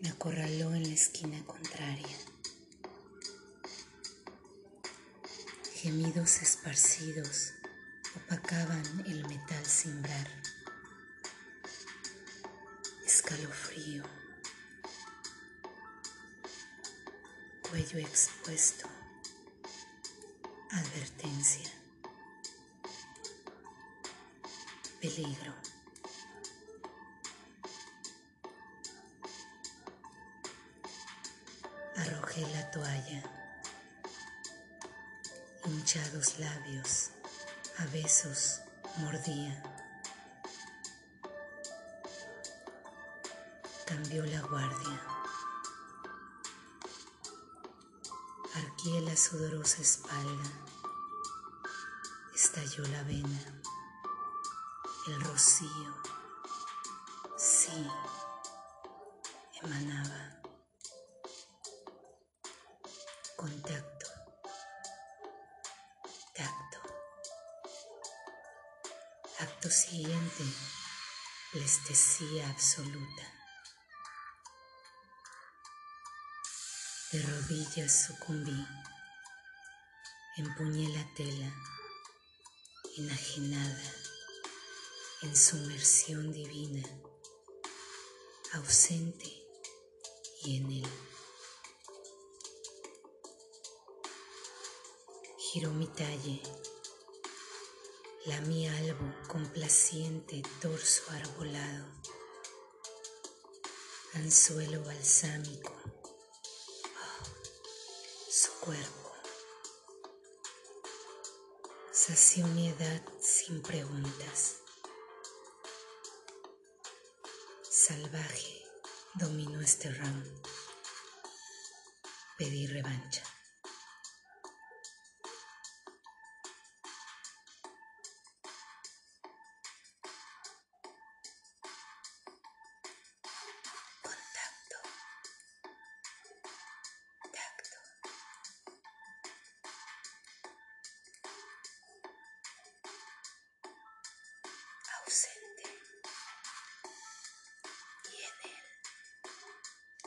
me acorraló en la esquina contraria. Gemidos esparcidos opacaban el metal cimbrar. Escalofrío. Cuello expuesto. Advertencia. Peligro. Arrojé la toalla. Hinchados labios, a besos mordía. Cambió la guardia. Arqué la sudorosa espalda. Estalló la vena. El rocío. Sí, emanaba. Contacto. Tacto. Acto siguiente. Lestesía absoluta. De rodillas sucumbí. Empuñé la tela. Enajenada. En sumersión divina. Ausente y en él. Giró mi talle, la mi albo complaciente torso arbolado, anzuelo balsámico, su cuerpo, sació mi edad sin preguntas, salvaje dominó este ram, pedí revancha. sense.